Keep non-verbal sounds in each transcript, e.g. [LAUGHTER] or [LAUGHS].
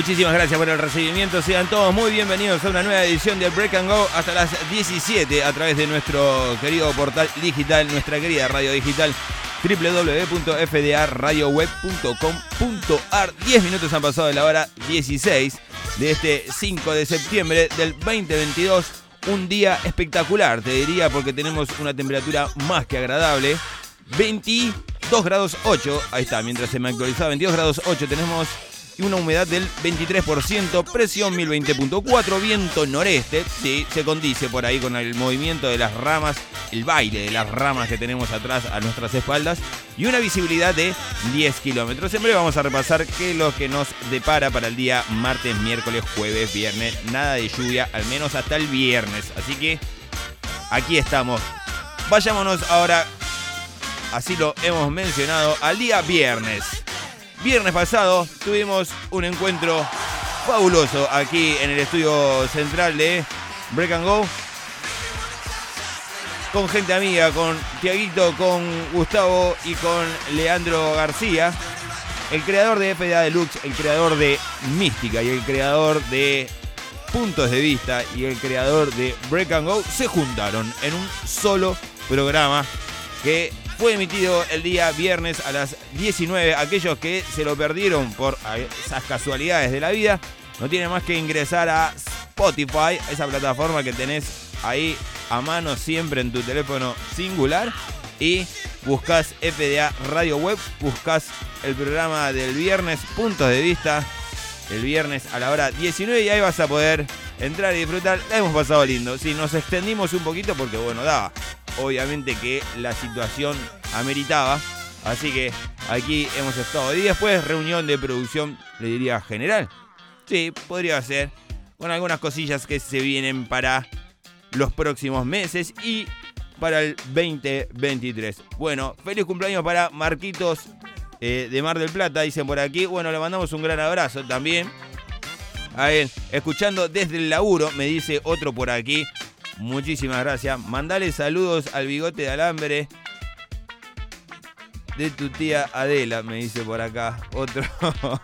Muchísimas gracias por el recibimiento. Sean todos muy bienvenidos a una nueva edición de Break and Go hasta las 17 a través de nuestro querido portal digital, nuestra querida radio digital www.fdaradioweb.com.ar 10 minutos han pasado de la hora 16 de este 5 de septiembre del 2022. Un día espectacular, te diría, porque tenemos una temperatura más que agradable. 22 grados 8, ahí está, mientras se me actualizaba, 22 grados 8 tenemos una humedad del 23%, presión 1020.4, viento noreste, sí, se condice por ahí con el movimiento de las ramas, el baile de las ramas que tenemos atrás a nuestras espaldas y una visibilidad de 10 kilómetros. Breve vamos a repasar qué es lo que nos depara para el día martes, miércoles, jueves, viernes. Nada de lluvia, al menos hasta el viernes. Así que aquí estamos. Vayámonos ahora, así lo hemos mencionado, al día viernes. Viernes pasado tuvimos un encuentro fabuloso aquí en el estudio central de Break and Go. Con gente amiga, con Tiaguito, con Gustavo y con Leandro García. El creador de FDA Deluxe, el creador de Mística y el creador de Puntos de Vista y el creador de Break and Go se juntaron en un solo programa que fue emitido el día viernes a las 19. Aquellos que se lo perdieron por esas casualidades de la vida, no tienen más que ingresar a Spotify, esa plataforma que tenés ahí a mano siempre en tu teléfono singular. Y buscas FDA Radio Web, buscas el programa del viernes, puntos de vista, el viernes a la hora 19 y ahí vas a poder entrar y disfrutar. La hemos pasado lindo. Si nos extendimos un poquito porque bueno, daba obviamente que la situación ameritaba. Así que aquí hemos estado. Y después reunión de producción, le diría general. Sí, podría ser. Con algunas cosillas que se vienen para los próximos meses y para el 2023. Bueno, feliz cumpleaños para Marquitos eh, de Mar del Plata, dicen por aquí. Bueno, le mandamos un gran abrazo también. A ver, escuchando desde el laburo, me dice otro por aquí. Muchísimas gracias. Mandale saludos al bigote de alambre de tu tía Adela, me dice por acá. Otro.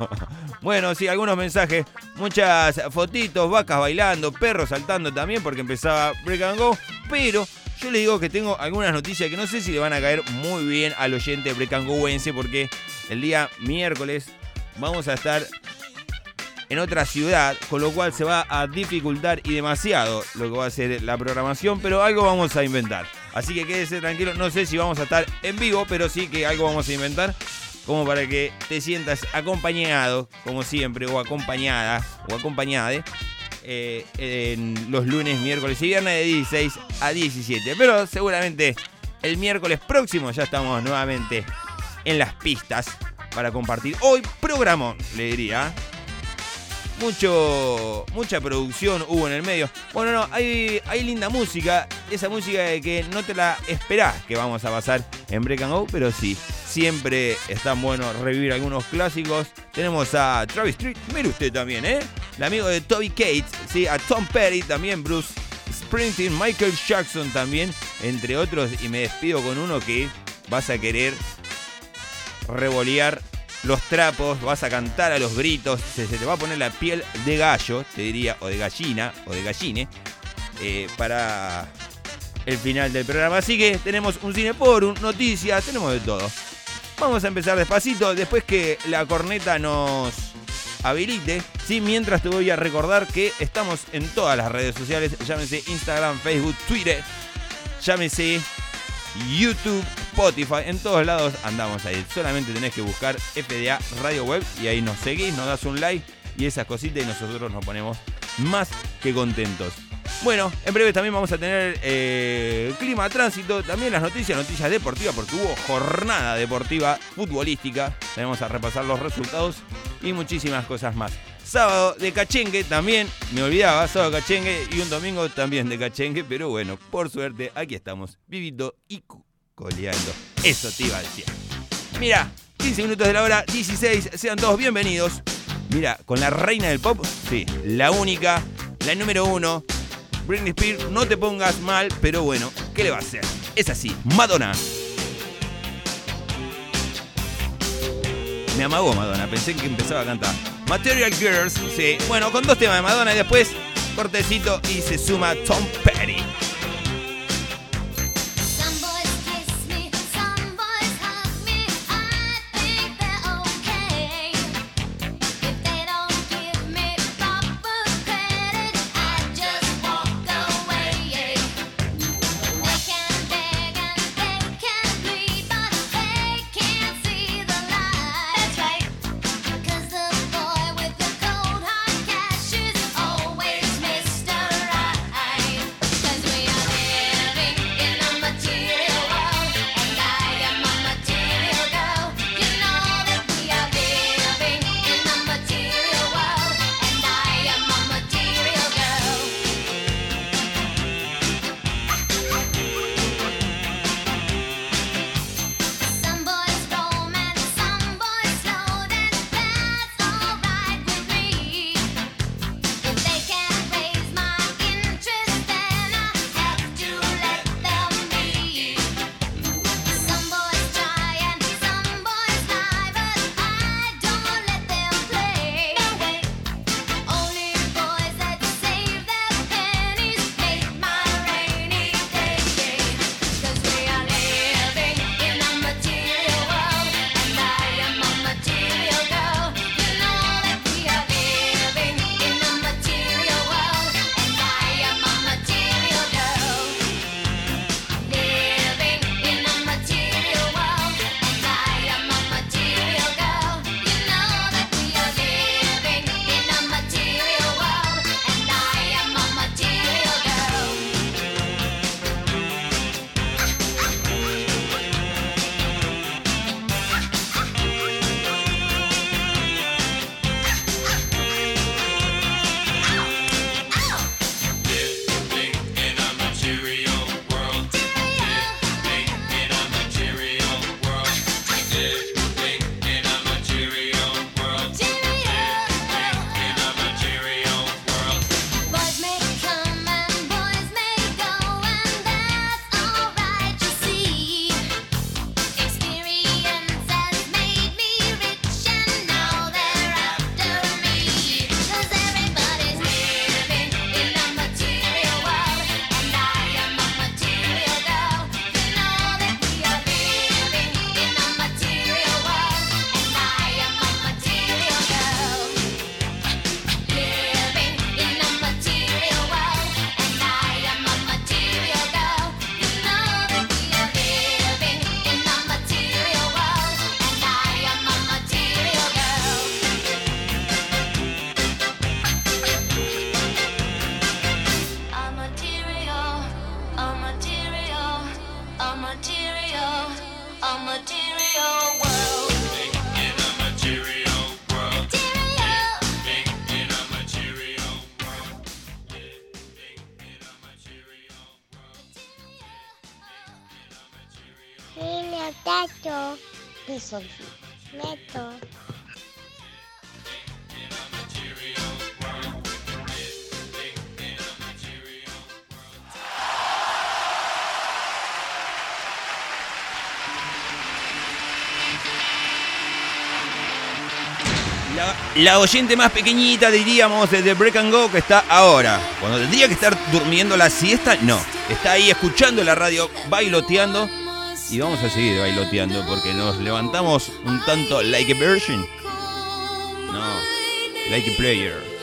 [LAUGHS] bueno, sí, algunos mensajes. Muchas fotitos, vacas bailando, perros saltando también, porque empezaba Break and Go. Pero yo le digo que tengo algunas noticias que no sé si le van a caer muy bien al oyente Break and Goense, porque el día miércoles vamos a estar en otra ciudad, con lo cual se va a dificultar y demasiado lo que va a ser la programación, pero algo vamos a inventar. Así que quédese tranquilo, no sé si vamos a estar en vivo, pero sí que algo vamos a inventar como para que te sientas acompañado, como siempre, o acompañada, o acompañada, eh, en los lunes, miércoles y viernes de 16 a 17. Pero seguramente el miércoles próximo ya estamos nuevamente en las pistas para compartir. Hoy programón, le diría mucho, mucha producción hubo en el medio. Bueno, no, hay, hay linda música, esa música de que no te la esperás que vamos a pasar en Break and Go, pero sí, siempre es tan bueno revivir algunos clásicos. Tenemos a Travis Street, mire usted también, ¿eh? El amigo de Toby Cates, sí, a Tom Perry también, Bruce Springsteen, Michael Jackson también, entre otros, y me despido con uno que vas a querer revolear los trapos, vas a cantar a los gritos, se, te va a poner la piel de gallo, te diría, o de gallina, o de galline, eh, para el final del programa. Así que tenemos un cineforum, noticias, tenemos de todo. Vamos a empezar despacito, después que la corneta nos habilite. ¿sí? Mientras te voy a recordar que estamos en todas las redes sociales, llámese Instagram, Facebook, Twitter, llámese YouTube, Spotify, en todos lados andamos ahí. Solamente tenés que buscar FDA Radio Web y ahí nos seguís, nos das un like y esas cositas y nosotros nos ponemos más que contentos. Bueno, en breve también vamos a tener eh, clima, tránsito, también las noticias, noticias deportivas, porque hubo jornada deportiva futbolística. Tenemos a repasar los resultados y muchísimas cosas más. Sábado de cachengue también, me olvidaba, sábado de cachengue y un domingo también de cachengue, pero bueno, por suerte aquí estamos, vivito y coleando. Eso te iba a decir. Mira, 15 minutos de la hora, 16, sean todos bienvenidos. Mira, con la reina del pop, sí, la única, la número uno, Britney Spears, no te pongas mal, pero bueno, ¿qué le va a hacer? Es así, Madonna. Me amagó Madonna, pensé que empezaba a cantar. Material Girls, sí. Bueno, con dos temas de Madonna y después cortecito y se suma Tom Petty. La oyente más pequeñita, diríamos, de Break and Go que está ahora. Cuando tendría que estar durmiendo la siesta, no. Está ahí escuchando la radio, bailoteando. Y vamos a seguir bailoteando porque nos levantamos un tanto like a version. No, like a player.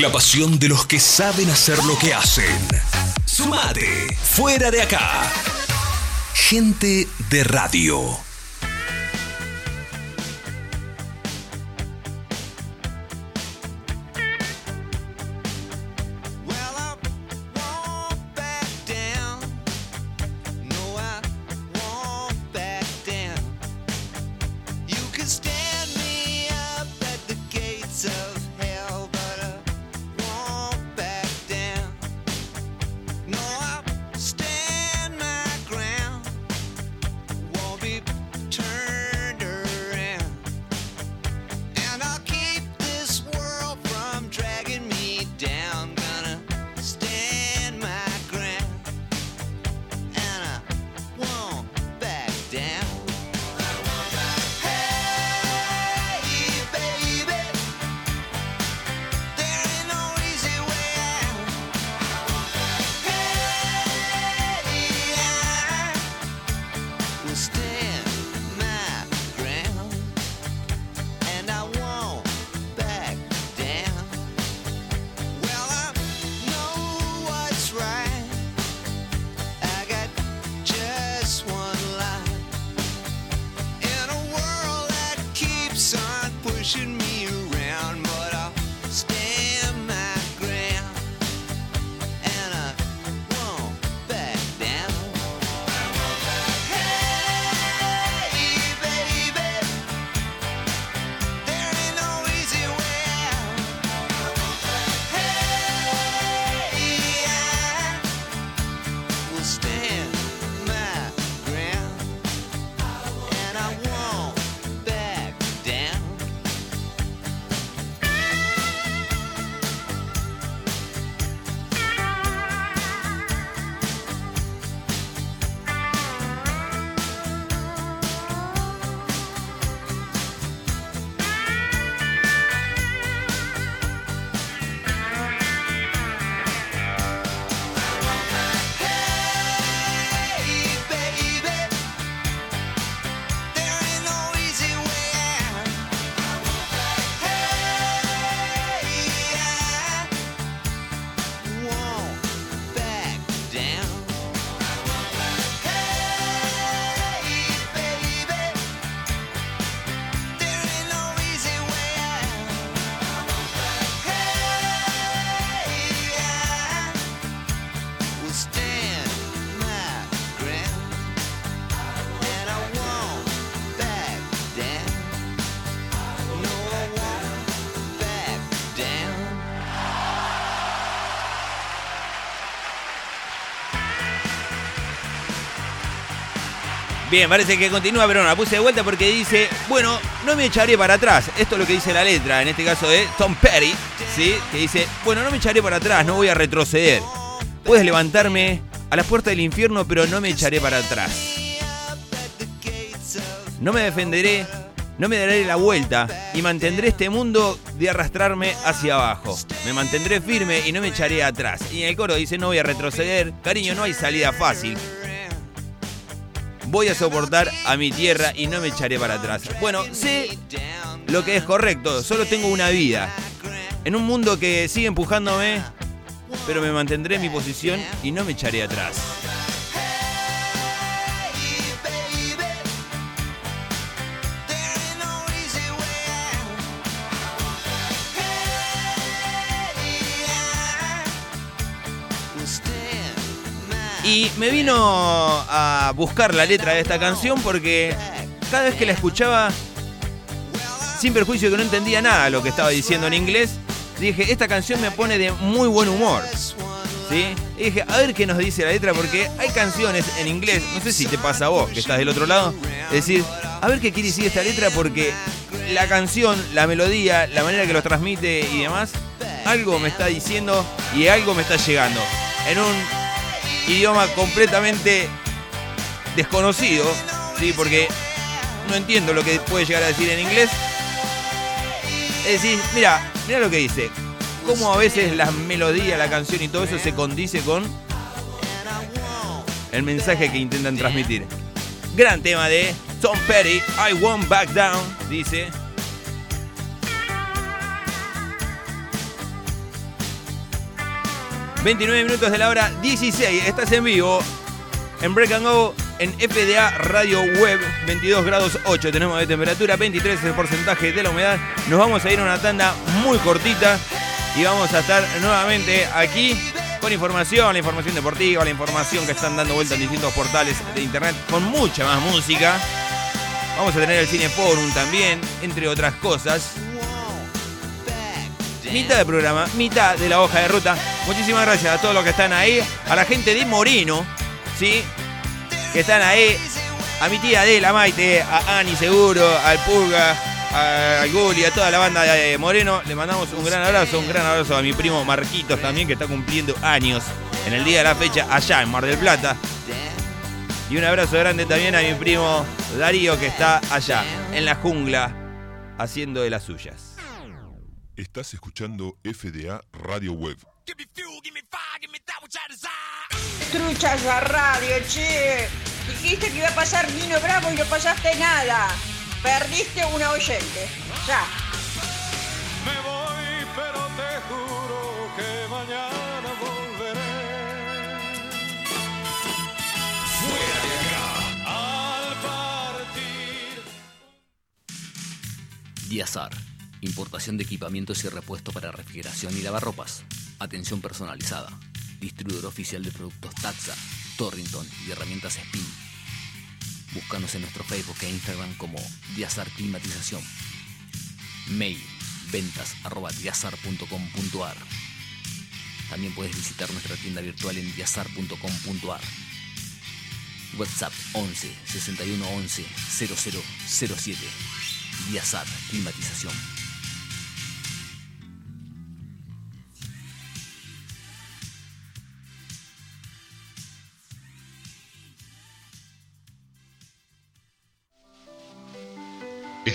La pasión de los que saben hacer lo que hacen. Sumate. Fuera de acá. Gente de radio. Bien, parece que continúa, pero no, la puse de vuelta porque dice, bueno, no me echaré para atrás. Esto es lo que dice la letra, en este caso de Tom Petty, ¿sí? Que dice, bueno, no me echaré para atrás, no voy a retroceder. Puedes levantarme a la puerta del infierno, pero no me echaré para atrás. No me defenderé, no me daré la vuelta y mantendré este mundo de arrastrarme hacia abajo. Me mantendré firme y no me echaré atrás. Y en el coro dice, no voy a retroceder. Cariño, no hay salida fácil voy a soportar a mi tierra y no me echaré para atrás. Bueno, sé lo que es correcto, solo tengo una vida. En un mundo que sigue empujándome, pero me mantendré en mi posición y no me echaré atrás. Y me vino a buscar la letra de esta canción porque cada vez que la escuchaba, sin perjuicio que no entendía nada lo que estaba diciendo en inglés, dije, esta canción me pone de muy buen humor. ¿Sí? Y dije, a ver qué nos dice la letra, porque hay canciones en inglés, no sé si te pasa a vos, que estás del otro lado, decir, a ver qué quiere decir esta letra, porque la canción, la melodía, la manera que lo transmite y demás, algo me está diciendo y algo me está llegando. En un idioma completamente desconocido, ¿sí? porque no entiendo lo que puede llegar a decir en inglés. Es decir, mira, mira lo que dice. Cómo a veces la melodía, la canción y todo eso se condice con el mensaje que intentan transmitir. Gran tema de Tom Petty, I Won't Back Down, dice. 29 minutos de la hora 16. Estás en vivo en Break and Go en FDA Radio Web. 22 grados 8 tenemos de temperatura, 23 el porcentaje de la humedad. Nos vamos a ir a una tanda muy cortita y vamos a estar nuevamente aquí con información, la información deportiva, la información que están dando vuelta en distintos portales de internet, con mucha más música. Vamos a tener el Cine Forum también, entre otras cosas. Mitad del programa, mitad de la hoja de ruta. Muchísimas gracias a todos los que están ahí, a la gente de Moreno, ¿sí? Que están ahí, a mi tía Adela Maite, a Ani Seguro, al Purga, al Guli, a toda la banda de Moreno. Le mandamos un gran abrazo, un gran abrazo a mi primo Marquitos también, que está cumpliendo años en el día de la fecha allá en Mar del Plata. Y un abrazo grande también a mi primo Darío, que está allá, en la jungla, haciendo de las suyas. Estás escuchando FDA Radio Web. Truchas la radio, che. Dijiste que iba a pasar Nino Bravo y no pasaste nada. Perdiste una oyente. Ya. Me voy, pero te juro que mañana volveré. Fuera de acá. Al partir. Diazar. Importación de equipamientos y repuestos para refrigeración y lavarropas. Atención personalizada. Distribuidor oficial de productos Taxa, Torrington y herramientas Spin. Búscanos en nuestro Facebook e Instagram como Diazar Climatización. Mail ventas arroba diazar.com.ar. También puedes visitar nuestra tienda virtual en diazar.com.ar. WhatsApp 11 61 11 0007. Diazar Climatización.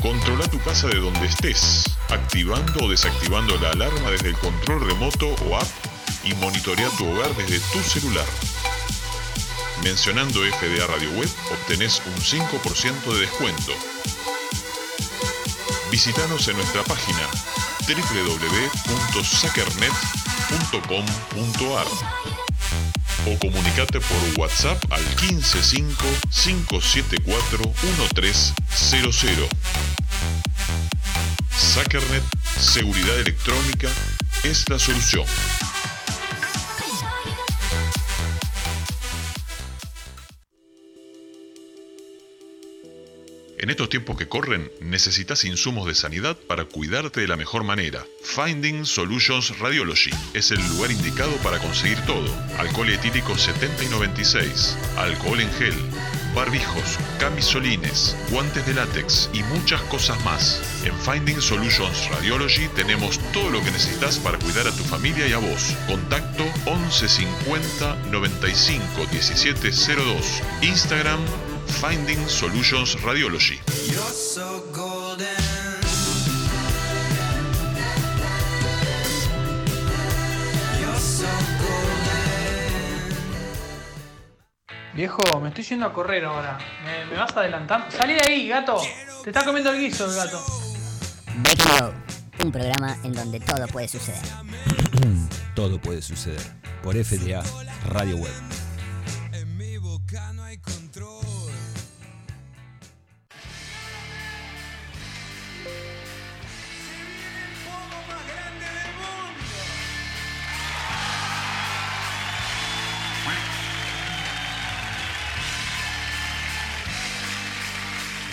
Controla tu casa de donde estés, activando o desactivando la alarma desde el control remoto o app y monitorea tu hogar desde tu celular. Mencionando FDA Radio Web obtenés un 5% de descuento. Visítanos en nuestra página www.sackernet.com.ar o comunicate por WhatsApp al 155-574-1300. Sackernet Seguridad Electrónica es la solución. En estos tiempos que corren, necesitas insumos de sanidad para cuidarte de la mejor manera. Finding Solutions Radiology es el lugar indicado para conseguir todo. Alcohol etílico 70 y 96, alcohol en gel, barbijos, camisolines, guantes de látex y muchas cosas más. En Finding Solutions Radiology tenemos todo lo que necesitas para cuidar a tu familia y a vos. Contacto 11 50 95 17 02. Instagram Finding Solutions Radiology. Viejo, me estoy yendo a correr ahora. ¿Me, me vas adelantando? Salí de ahí, gato. Te está comiendo el guiso el gato. Break and Go, un programa en donde todo puede suceder. [CLEARS THROAT] Todo puede suceder por FDA Radio Web.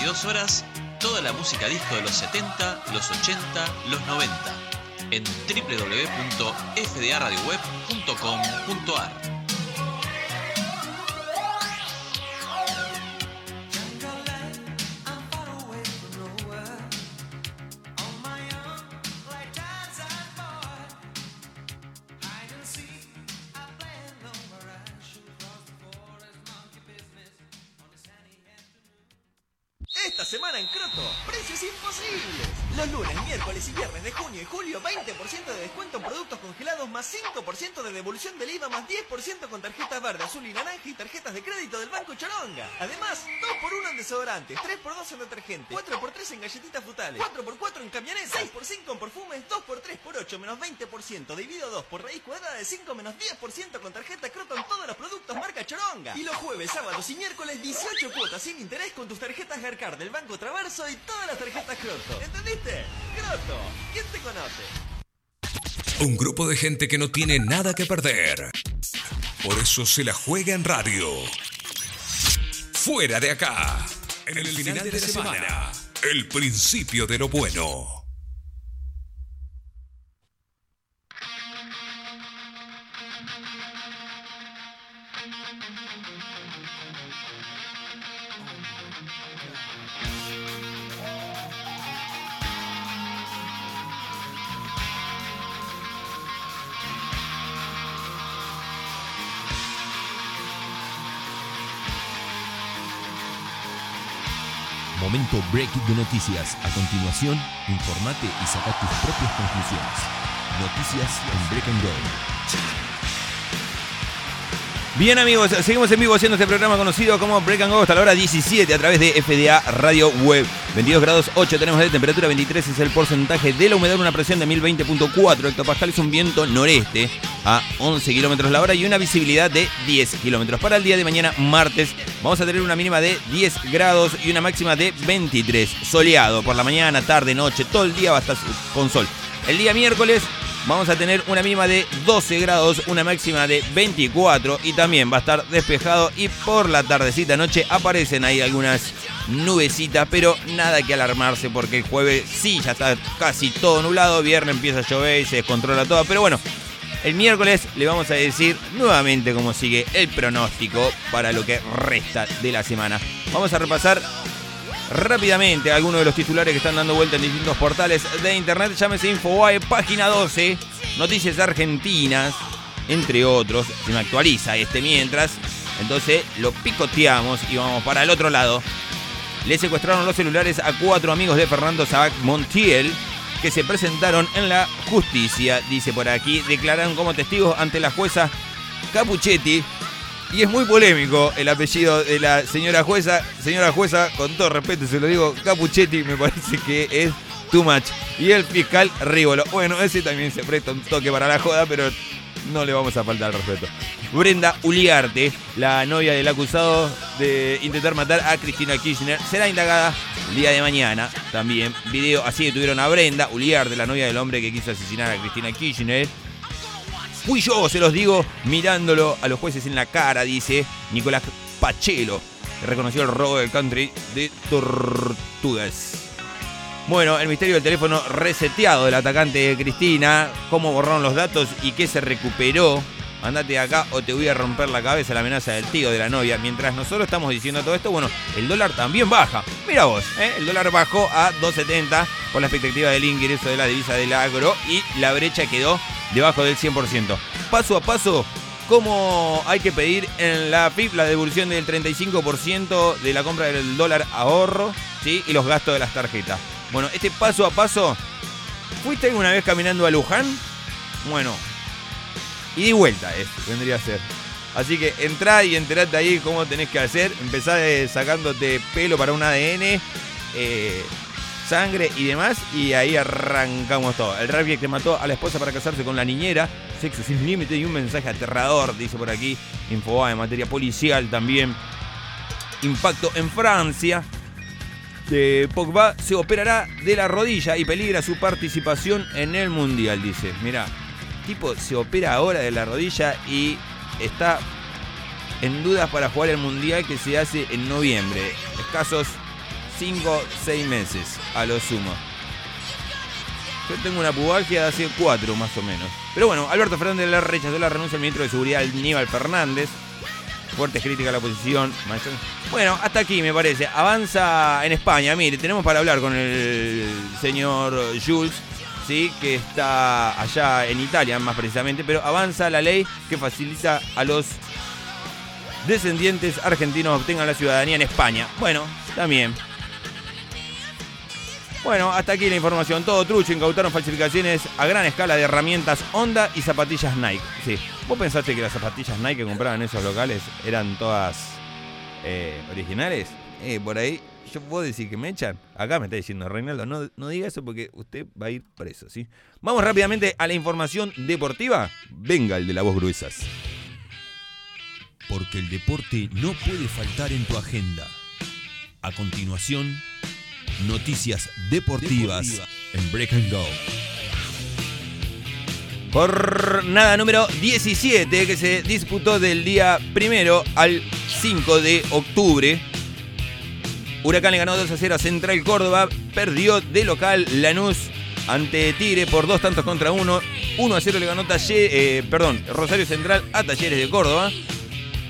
22 horas, toda la música disco de los 70, los 80, los 90 en www.fdaradioweb.com.ar. 20%, dividido 2 por raíz cuadrada de 5 menos 10% con tarjeta Croto en todos los productos marca Choronga. Y los jueves, sábados y miércoles 18 cuotas sin interés con tus tarjetas Garcar del Banco Traverso y todas las tarjetas Croto. ¿Entendiste? Croto, ¿quién te conoce? Un grupo de gente que no tiene nada que perder. Por eso se la juega en radio. Fuera de acá. En el, final, de, la semana. El principio de lo bueno. Momento break de noticias. A continuación, informate y saca tus propias conclusiones. Noticias en Break and Go. Bien amigos, seguimos en vivo haciendo este programa conocido como Break and Go hasta la hora 17 a través de FDA Radio Web. 22 grados 8 tenemos de temperatura, 23 es el porcentaje de la humedad, una presión de 1020.4 hectopascales, un viento noreste a 11 kilómetros la hora y una visibilidad de 10 kilómetros. Para el día de mañana, martes, vamos a tener una mínima de 10 grados y una máxima de 23. Soleado por la mañana, tarde, noche, todo el día va a estar con sol. El día miércoles vamos a tener una mínima de 12 grados, una máxima de 24 y también va a estar despejado y por la tardecita noche aparecen ahí algunas nubecitas, pero nada que alarmarse porque el jueves sí ya está casi todo nublado, viernes empieza a llover y se descontrola todo, pero bueno, el miércoles le vamos a decir nuevamente cómo sigue el pronóstico para lo que resta de la semana. Vamos a repasar rápidamente algunos de los titulares que están dando vuelta en distintos portales de internet. Llámese Infobae, página 12, noticias argentinas, entre otros. Se me actualiza este mientras. Entonces lo picoteamos y vamos para el otro lado. Le secuestraron los celulares a cuatro amigos de Fernando Sabac Montiel que se presentaron en la justicia, dice por aquí, declararon como testigos ante la jueza Capuchetti. Y es muy polémico el apellido de la señora jueza. Señora jueza, con todo respeto se lo digo, Capuchetti me parece que es too much. Y el fiscal Rívolo. Bueno, ese también se presta un toque para la joda, pero no le vamos a faltar el respeto. Brenda Uliarte, la novia del acusado de intentar matar a Cristina Kirchner, será indagada el día de mañana. También video así detuvieron a Brenda Uliarte, la novia del hombre que quiso asesinar a Cristina Kirchner. Fui yo, se los digo, mirándolo a los jueces en la cara, dice Nicolás Pachelo, que reconoció el robo del country de Tortugas. Bueno, el misterio del teléfono reseteado del atacante de Cristina, cómo borraron los datos y qué se recuperó. Andate acá o te voy a romper la cabeza la amenaza del tío de la novia. Mientras nosotros estamos diciendo todo esto, bueno, el dólar también baja. Mira vos, ¿eh? el dólar bajó a 2.70 por la expectativa del ingreso de la divisa del agro y la brecha quedó debajo del 100%. Paso a paso, ¿cómo hay que pedir en la PIB la devolución del 35% de la compra del dólar ahorro ¿sí? y los gastos de las tarjetas? Bueno, este paso a paso, ¿fuiste alguna vez caminando a Luján? Bueno, y de vuelta es, vendría a ser. Así que entrá y enterate ahí cómo tenés que hacer. Empezá sacándote pelo para un ADN, eh, sangre y demás. Y ahí arrancamos todo. El rugby que mató a la esposa para casarse con la niñera. Sexo sin límite y un mensaje aterrador, dice por aquí. Infobae en materia policial también. Impacto en Francia. De Pogba se operará de la rodilla y peligra su participación en el Mundial, dice. Mira, tipo se opera ahora de la rodilla y está en dudas para jugar el Mundial que se hace en noviembre. Escasos 5, 6 meses a lo sumo. Yo tengo una pubalgia de hace 4 más o menos. Pero bueno, Alberto Fernández le rechazó la renuncia al ministro de Seguridad Aníbal Fernández. Fuertes críticas a la oposición. Bueno, hasta aquí me parece. Avanza en España. Mire, tenemos para hablar con el señor Jules, ¿sí? que está allá en Italia más precisamente. Pero avanza la ley que facilita a los descendientes argentinos obtengan la ciudadanía en España. Bueno, también. Bueno, hasta aquí la información. Todo trucho. Incautaron falsificaciones a gran escala de herramientas Honda y zapatillas Nike. Sí. ¿Vos pensaste que las zapatillas Nike que compraban en esos locales eran todas eh, originales? Eh, por ahí, yo puedo decir que me echan. Acá me está diciendo Reinaldo, no, no diga eso porque usted va a ir preso, ¿sí? Vamos rápidamente a la información deportiva. Venga el de la voz gruesas. Porque el deporte no puede faltar en tu agenda. A continuación, noticias deportivas en Break and Go. Jornada número 17 que se disputó del día primero al 5 de octubre. Huracán le ganó 2 a 0 a Central Córdoba. Perdió de local Lanús ante Tigre por dos tantos contra uno. 1 a 0 le ganó Taller, eh, perdón, Rosario Central a Talleres de Córdoba.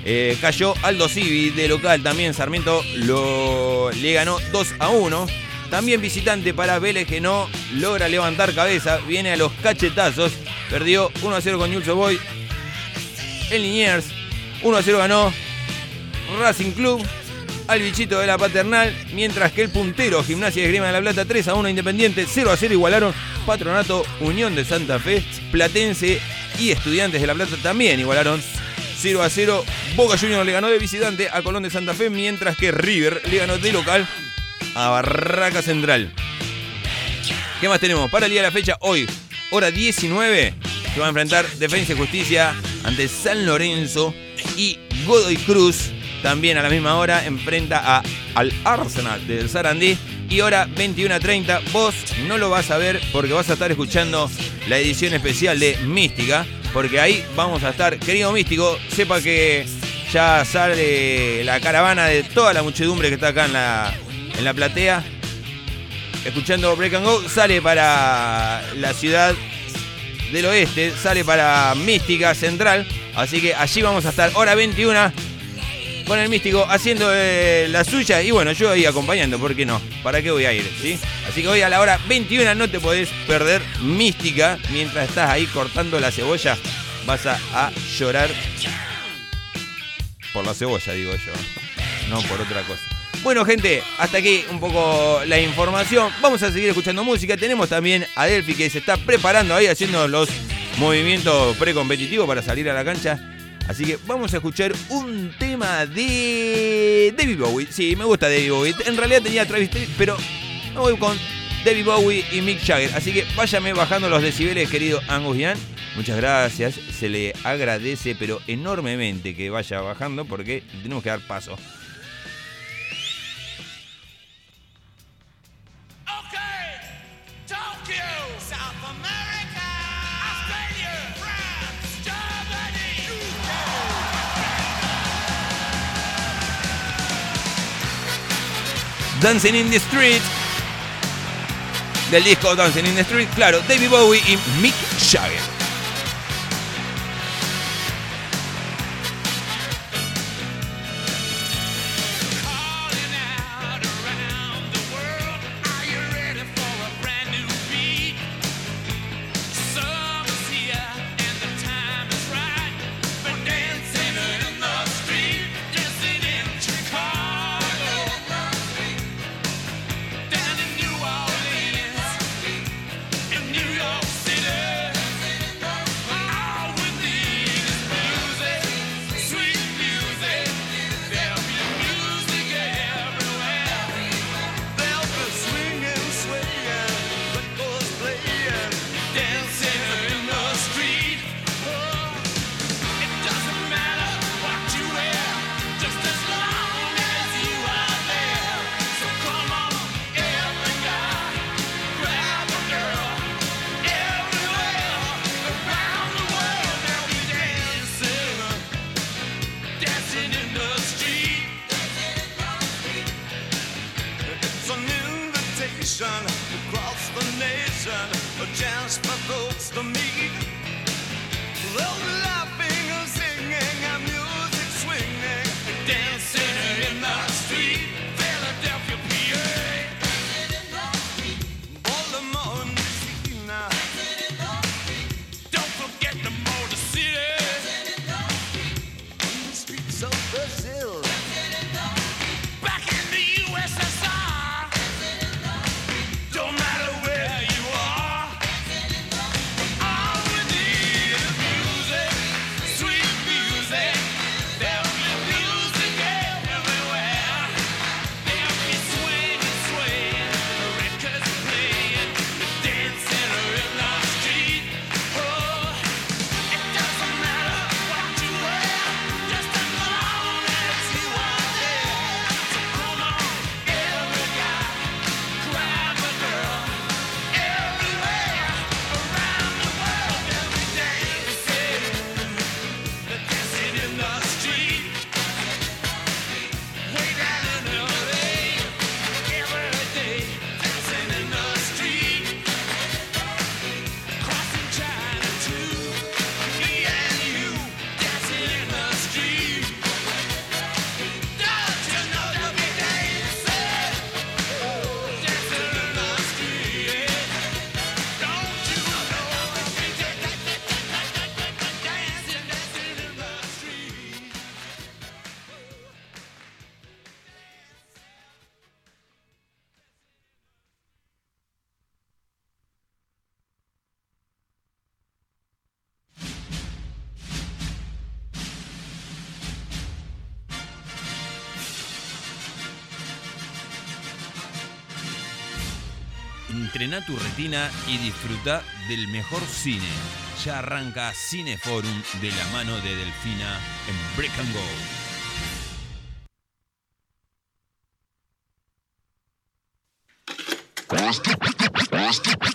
Eh, cayó Aldo Civi de local también. Sarmiento lo, le ganó 2 a 1. También visitante para Vélez que no logra levantar cabeza. Viene a los cachetazos. Perdió 1 a 0 con Newell's Boy. El Liniers 1 a 0 ganó Racing Club al bichito de la paternal. Mientras que el puntero Gimnasia de Grima de la Plata 3 a 1 Independiente. 0 a 0 igualaron Patronato Unión de Santa Fe. Platense y Estudiantes de la Plata también igualaron 0 a 0. Boca Juniors le ganó de visitante a Colón de Santa Fe, mientras que River le ganó de local a Barraca Central. ¿Qué más tenemos? Para el día de la fecha, hoy, hora 19, se va a enfrentar Defensa y Justicia ante San Lorenzo y Godoy Cruz. También a la misma hora enfrenta a, al Arsenal del Sarandí. Y hora 21.30, vos no lo vas a ver porque vas a estar escuchando la edición especial de Mística porque ahí vamos a estar. Querido Místico, sepa que ya sale la caravana de toda la muchedumbre que está acá en la, en la platea. Escuchando Break and Go, sale para la ciudad del oeste, sale para Mística Central. Así que allí vamos a estar, hora 21, con el Místico haciendo eh, la suya. Y bueno, yo ahí acompañando, ¿por qué no? ¿Para qué voy a ir? ¿sí? Así que hoy a la hora 21 no te podés perder Mística. Mientras estás ahí cortando la cebolla, vas a, a llorar por la cebolla, digo yo. No por otra cosa. Bueno, gente, hasta aquí un poco la información. Vamos a seguir escuchando música. Tenemos también a Delphi que se está preparando ahí haciendo los movimientos precompetitivos para salir a la cancha. Así que vamos a escuchar un tema de David Bowie. Sí, me gusta David Bowie. En realidad tenía Travis pero me voy con David Bowie y Mick Jagger. Así que váyame bajando los decibeles, querido Angus Young. Muchas gracias. Se le agradece, pero enormemente que vaya bajando porque tenemos que dar paso. Dancing in the Street. Del disco Dancing in the Street, claro, David Bowie y Mick Jagger. Entrena tu retina y disfruta del mejor cine. Ya arranca Cineforum de la mano de Delfina en Break and Go. [LAUGHS]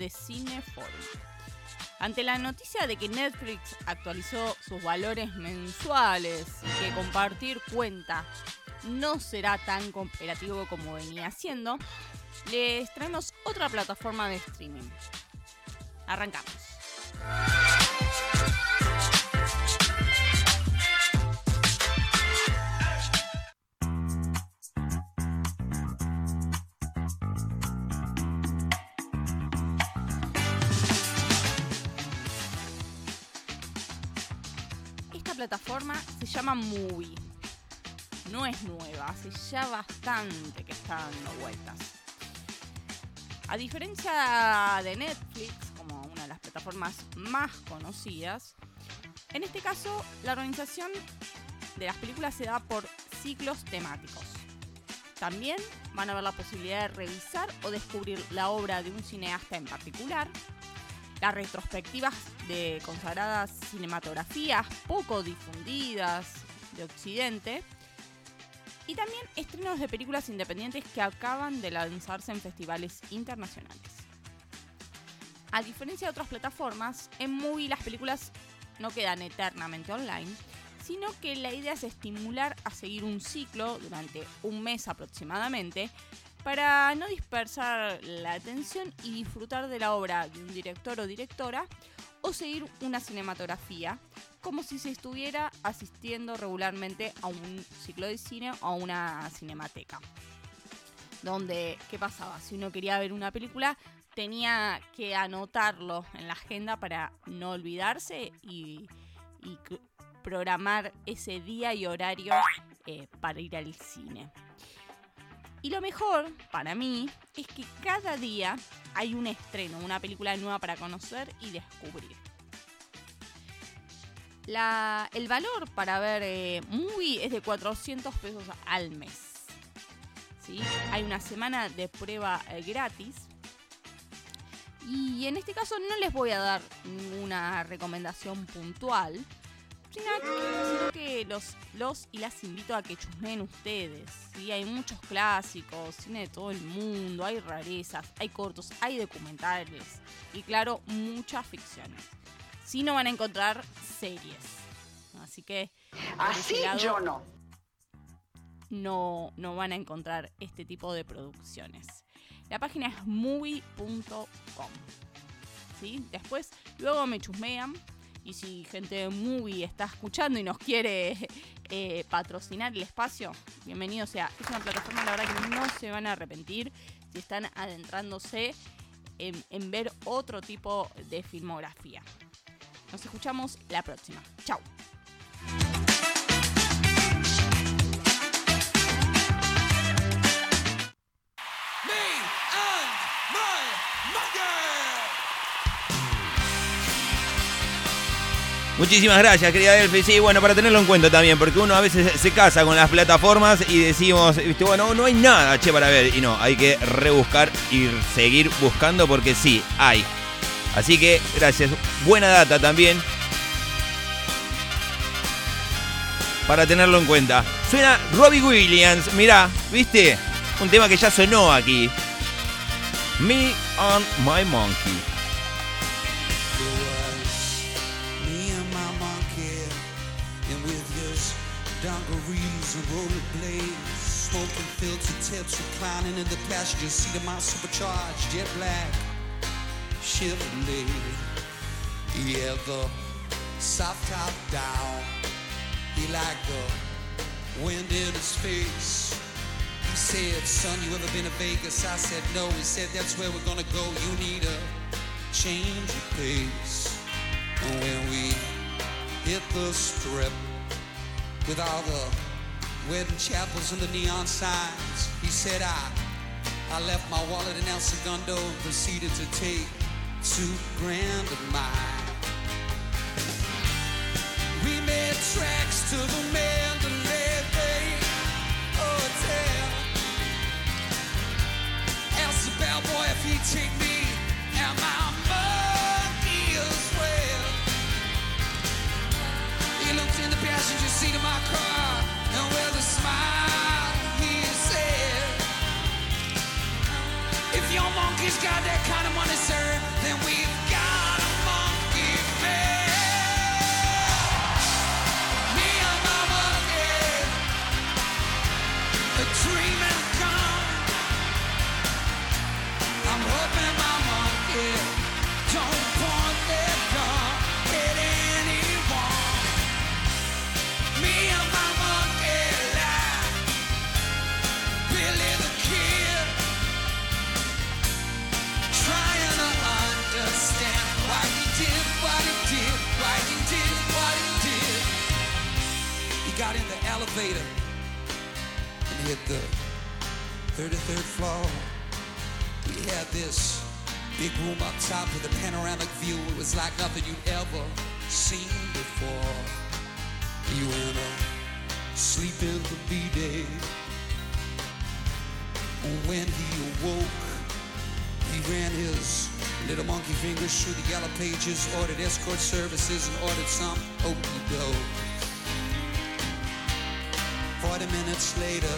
de Cineforum. Ante la noticia de que Netflix actualizó sus valores mensuales y que compartir cuenta no será tan cooperativo como venía haciendo, les traemos otra plataforma de streaming. Arrancamos. Plataforma se llama Movie. No es nueva, hace ya bastante que está dando vueltas. A diferencia de Netflix, como una de las plataformas más conocidas, en este caso la organización de las películas se da por ciclos temáticos. También van a ver la posibilidad de revisar o descubrir la obra de un cineasta en particular, las retrospectivas de consagradas cinematografías poco difundidas de Occidente y también estrenos de películas independientes que acaban de lanzarse en festivales internacionales. A diferencia de otras plataformas, en Movie las películas no quedan eternamente online, sino que la idea es estimular a seguir un ciclo durante un mes aproximadamente para no dispersar la atención y disfrutar de la obra de un director o directora o seguir una cinematografía como si se estuviera asistiendo regularmente a un ciclo de cine o a una cinemateca. Donde, ¿qué pasaba? Si uno quería ver una película, tenía que anotarlo en la agenda para no olvidarse y, programar ese día y horario eh, para ir al cine. Y lo mejor para mí es que cada día hay un estreno, una película nueva para conocer y descubrir. El valor para ver eh, movie es de 400 pesos al mes. ¿sí? Hay una semana de prueba eh, gratis. Y en este caso no les voy a dar ninguna recomendación puntual, sino que los, los y las invito a que chusmeen ustedes. ¿sí? Hay muchos clásicos, cine de todo el mundo, hay rarezas, hay cortos, hay documentales y claro, muchas ficciones. Sí no van a encontrar series. Así que... Así lado, yo no. no, no van a encontrar este tipo de producciones. La página es movie.com. ¿sí? Después, luego me chusmean. Y si gente de Movie está escuchando y nos quiere eh, patrocinar el espacio, bienvenido sea. Es una plataforma, la verdad, que no se van a arrepentir si están adentrándose en, en ver otro tipo de filmografía. Nos escuchamos la próxima. Chao. Muchísimas gracias, querida Delphi. Sí, bueno, para tenerlo en cuenta también, porque uno a veces se casa con las plataformas y decimos, viste, bueno, no hay nada, che, para ver. Y no, hay que rebuscar y seguir buscando porque sí, hay. Así que, gracias. Buena data también. Para tenerlo en cuenta. Suena Robbie Williams, mirá, viste, un tema que ya sonó aquí. Me and My Monkey. In the passenger seat of my supercharged jet black Chevrolet. Yeah, the soft top down, he liked the wind in his face. He said, son, you ever been to Vegas? I said, no. He said, that's where we're gonna go. You need a change of pace. And when we hit the strip with all the wedding chapels and the neon signs, he said, I, I left my wallet in El Segundo and proceeded to take two grand of mine. We made tracks to the Mandalay Bay Hotel. Asked the bellboy if he'd take monkey's got that kind of money, sir, elevator and hit the 33rd floor. We had this big room up top with a panoramic view. It was like nothing you'd ever seen before. You went to sleep in the B-day. When he awoke, he ran his little monkey fingers through the yellow pages, ordered escort services, and ordered some okey doke. Forty minutes later,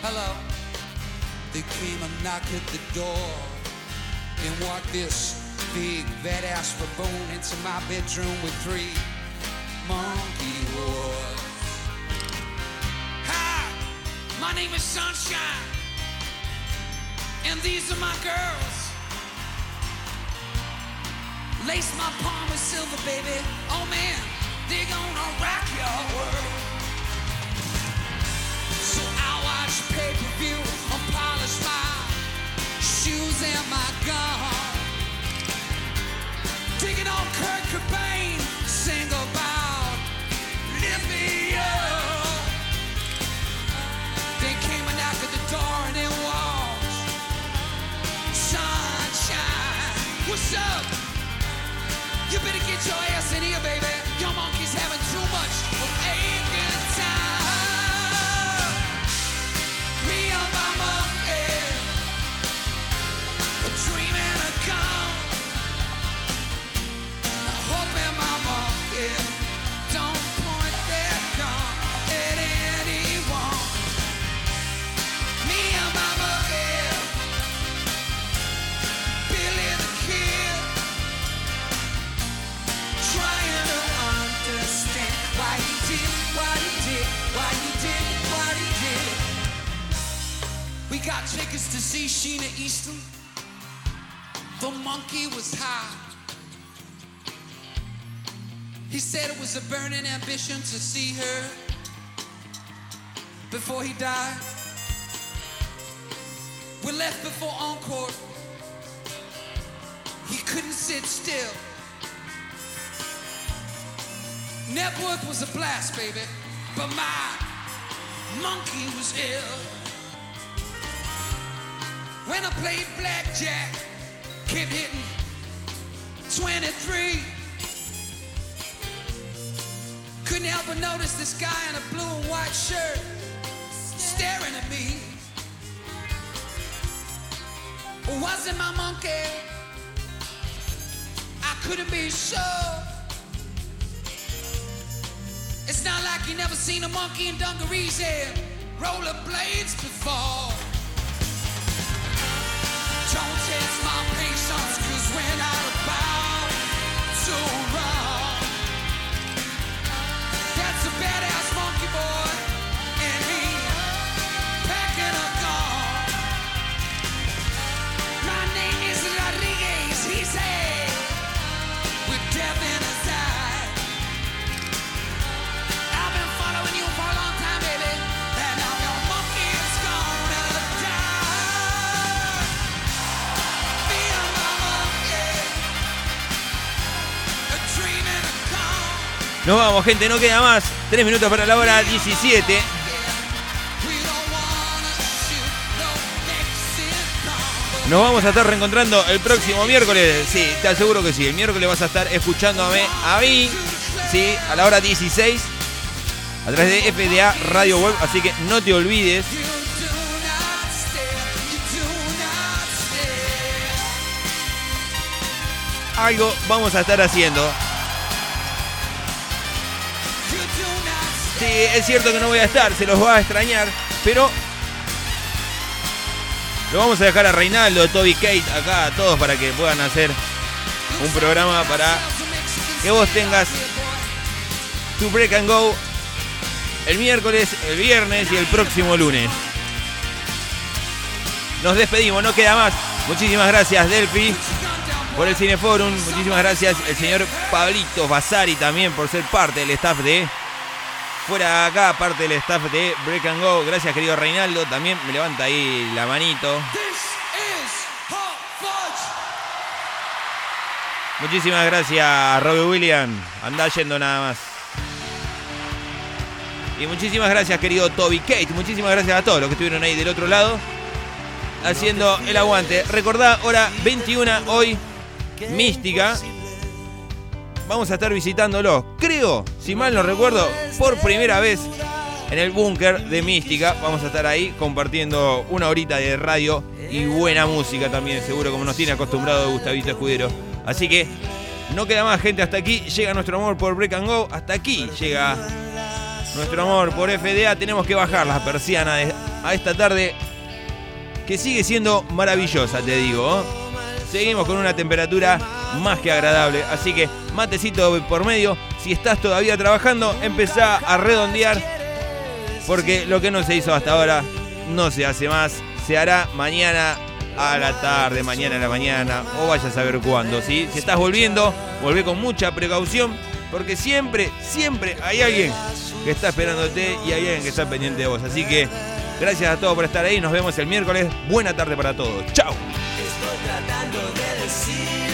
hello, there came a knock at the door, and walked this big badass baboon into my bedroom with three monkey wars. Hi, my name is Sunshine, and these are my girls. Lace my palm with silver, baby. Oh man, they're gonna rock your world. Tickets to see Sheena Easton. The monkey was high. He said it was a burning ambition to see her before he died. We left before encore. He couldn't sit still. Network was a blast, baby, but my monkey was ill. When I played blackjack, kept hitting 23. Couldn't help but notice this guy in a blue and white shirt staring at me. Was it my monkey? I couldn't be sure. It's not like you never seen a monkey in dungarees and rollerblades before. Nos vamos, gente, no queda más. Tres minutos para la hora 17. Nos vamos a estar reencontrando el próximo miércoles. Sí, te aseguro que sí. El miércoles vas a estar escuchándome a mí, sí, a la hora 16, a través de FDA Radio Web. Así que no te olvides. Algo vamos a estar haciendo. Sí, es cierto que no voy a estar, se los va a extrañar, pero lo vamos a dejar a Reinaldo, Toby Kate, acá a todos para que puedan hacer un programa para que vos tengas tu break and go el miércoles, el viernes y el próximo lunes. Nos despedimos, no queda más. Muchísimas gracias, Delphi, por el Cineforum. Muchísimas gracias, el señor Pablito Basari también por ser parte del staff de Fuera acá, parte del staff de Break and Go. Gracias, querido Reinaldo. También me levanta ahí la manito. Muchísimas gracias, Robbie William. Anda yendo nada más. Y muchísimas gracias, querido Toby Kate. Muchísimas gracias a todos los que estuvieron ahí del otro lado. Haciendo el aguante. Recordá, hora 21 hoy, Mística. Vamos a estar visitándolo, creo, si mal no recuerdo, por primera vez en el búnker de Mística. Vamos a estar ahí compartiendo una horita de radio y buena música también, seguro, como nos tiene acostumbrado Gustavito Escudero. Así que no queda más gente hasta aquí. Llega nuestro amor por Break and Go. Hasta aquí llega nuestro amor por FDA. Tenemos que bajar las persianas a esta tarde que sigue siendo maravillosa, te digo. ¿eh? Seguimos con una temperatura más que agradable. Así que matecito por medio. Si estás todavía trabajando, empezá a redondear. Porque lo que no se hizo hasta ahora no se hace más. Se hará mañana a la tarde, mañana a la mañana o vaya a saber cuándo. ¿sí? Si estás volviendo, volvé con mucha precaución. Porque siempre, siempre hay alguien que está esperándote y hay alguien que está pendiente de vos. Así que gracias a todos por estar ahí. Nos vemos el miércoles. Buena tarde para todos. Chao. Estoy tratando de decirte